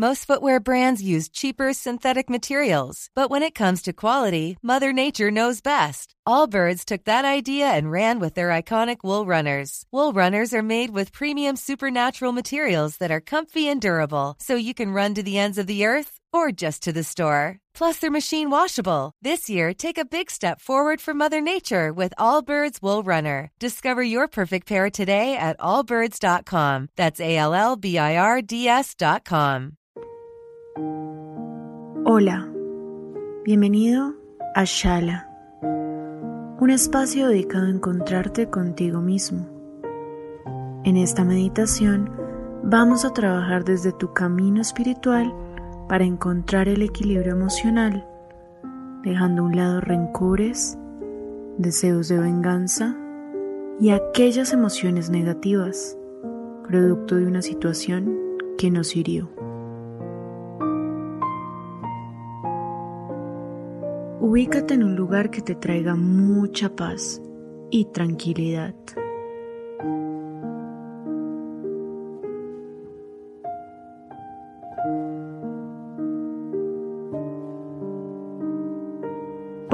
Most footwear brands use cheaper synthetic materials, but when it comes to quality, Mother Nature knows best. Allbirds took that idea and ran with their iconic wool runners. Wool runners are made with premium supernatural materials that are comfy and durable, so you can run to the ends of the earth or just to the store. Plus, they're machine washable. This year, take a big step forward for Mother Nature with Allbirds Wool Runner. Discover your perfect pair today at allbirds.com. That's A L L B I R D S.com. Hola, bienvenido a Shala, un espacio dedicado a encontrarte contigo mismo. En esta meditación, vamos a trabajar desde tu camino espiritual para encontrar el equilibrio emocional, dejando a un lado rencores, deseos de venganza y aquellas emociones negativas, producto de una situación que nos hirió. Ubícate en un lugar que te traiga mucha paz y tranquilidad.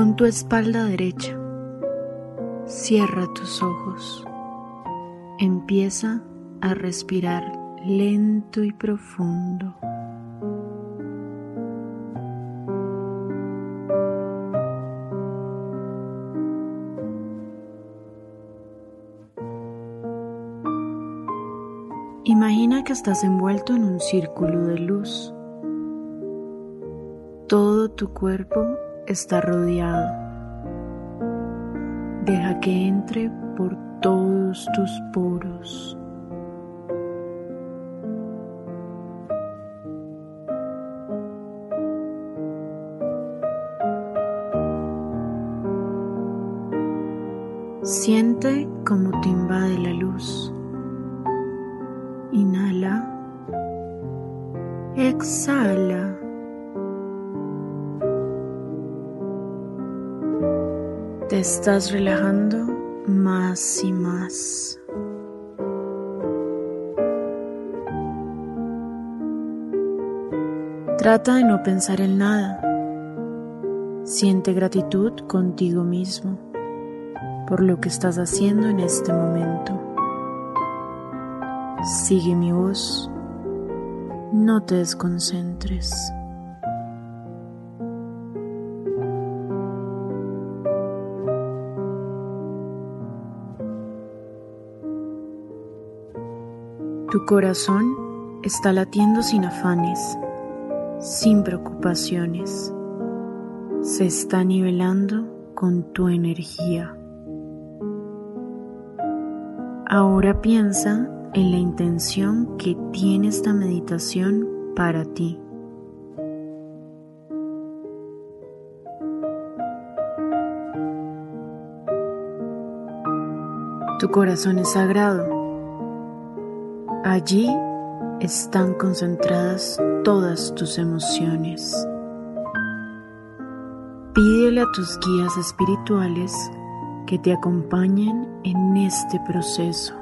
Pon tu espalda derecha. Cierra tus ojos. Empieza a respirar lento y profundo. Imagina que estás envuelto en un círculo de luz. Todo tu cuerpo está rodeado. Deja que entre por todos tus poros. Siente cómo te invade la luz. Inhala. Exhala. Estás relajando más y más. Trata de no pensar en nada. Siente gratitud contigo mismo por lo que estás haciendo en este momento. Sigue mi voz. No te desconcentres. Tu corazón está latiendo sin afanes, sin preocupaciones. Se está nivelando con tu energía. Ahora piensa en la intención que tiene esta meditación para ti. Tu corazón es sagrado Allí están concentradas todas tus emociones. Pídele a tus guías espirituales que te acompañen en este proceso.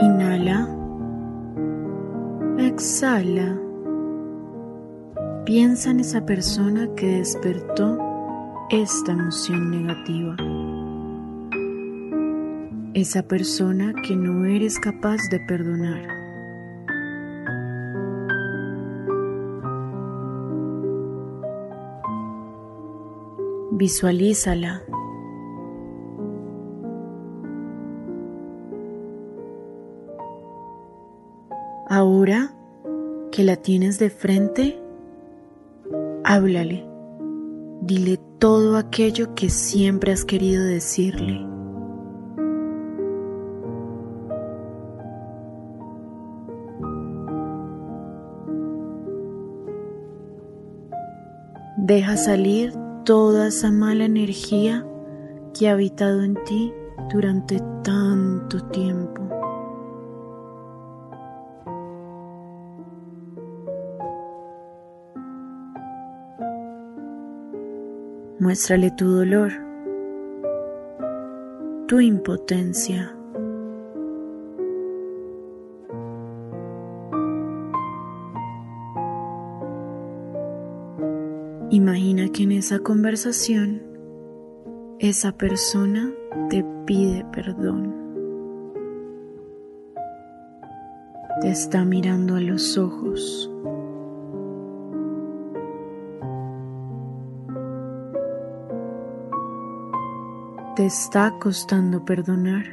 Inhala. Exhala. Piensa en esa persona que despertó esta emoción negativa. Esa persona que no eres capaz de perdonar. Visualízala. Ahora que la tienes de frente, Háblale, dile todo aquello que siempre has querido decirle. Deja salir toda esa mala energía que ha habitado en ti durante tanto tiempo. Muéstrale tu dolor, tu impotencia. Imagina que en esa conversación esa persona te pide perdón. Te está mirando a los ojos. Te está costando perdonar.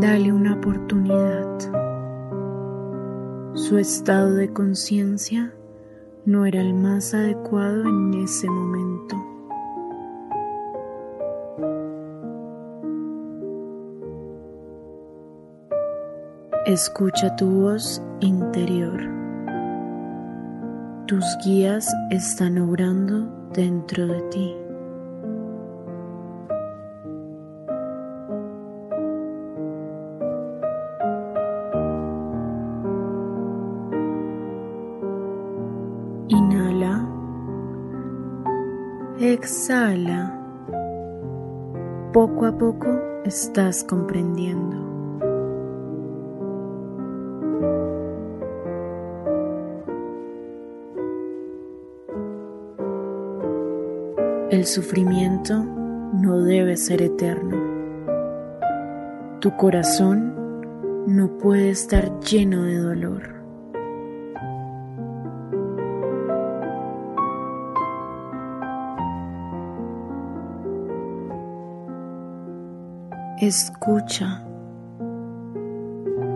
Dale una oportunidad. Su estado de conciencia no era el más adecuado en ese momento. Escucha tu voz interior. Tus guías están obrando dentro de ti. Exhala. Poco a poco estás comprendiendo. El sufrimiento no debe ser eterno. Tu corazón no puede estar lleno de dolor. Escucha,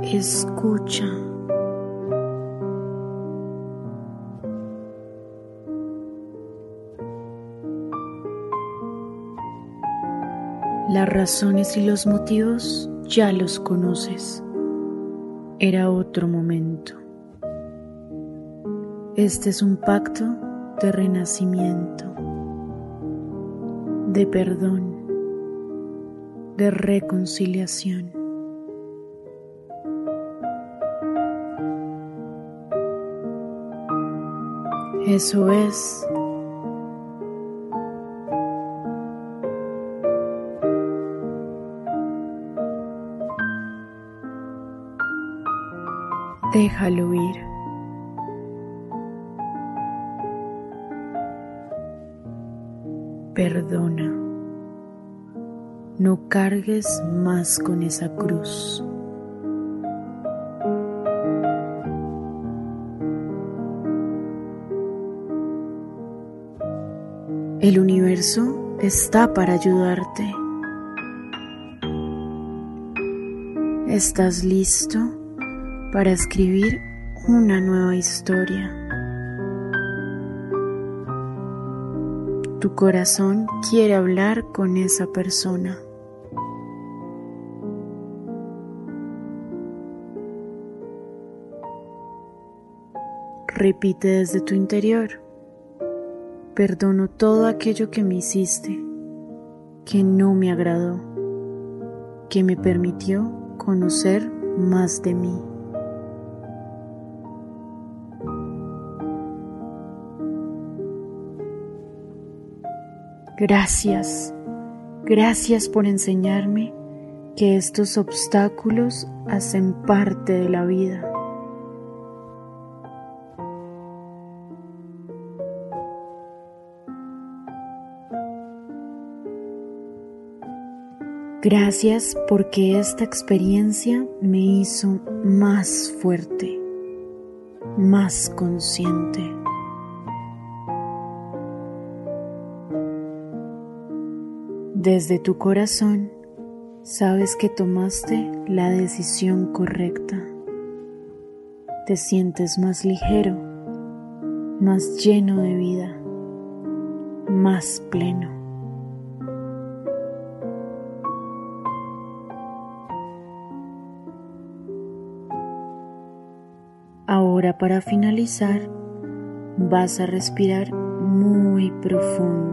escucha. Razones y los motivos ya los conoces. Era otro momento. Este es un pacto de renacimiento, de perdón de reconciliación. Eso es. Déjalo ir. Perdona. No cargues más con esa cruz. El universo está para ayudarte. ¿Estás listo para escribir una nueva historia? Tu corazón quiere hablar con esa persona. Repite desde tu interior. Perdono todo aquello que me hiciste, que no me agradó, que me permitió conocer más de mí. Gracias, gracias por enseñarme que estos obstáculos hacen parte de la vida. Gracias porque esta experiencia me hizo más fuerte, más consciente. Desde tu corazón sabes que tomaste la decisión correcta. Te sientes más ligero, más lleno de vida, más pleno. Ahora para finalizar vas a respirar muy profundo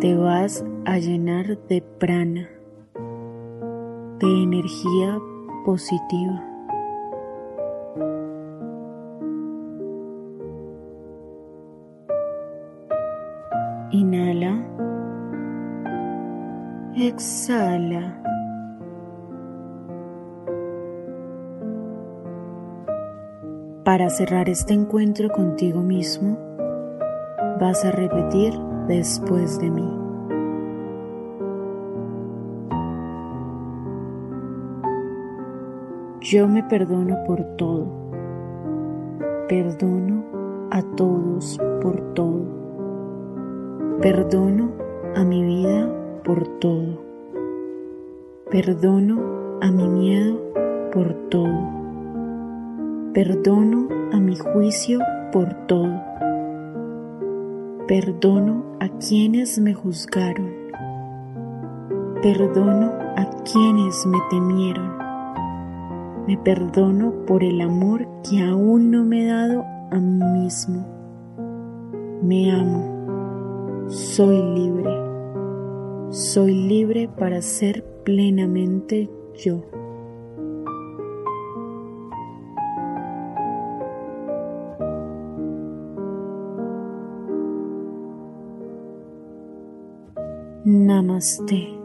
te vas a llenar de prana, de energía positiva. Inhala, exhala. Para cerrar este encuentro contigo mismo, vas a repetir después de mí. Yo me perdono por todo. Perdono a todos por todo. Perdono a mi vida por todo. Perdono a mi miedo por todo. Perdono a mi juicio por todo. Perdono a quienes me juzgaron. Perdono a quienes me temieron. Me perdono por el amor que aún no me he dado a mí mismo. Me amo. Soy libre. Soy libre para ser plenamente yo. नमस्ते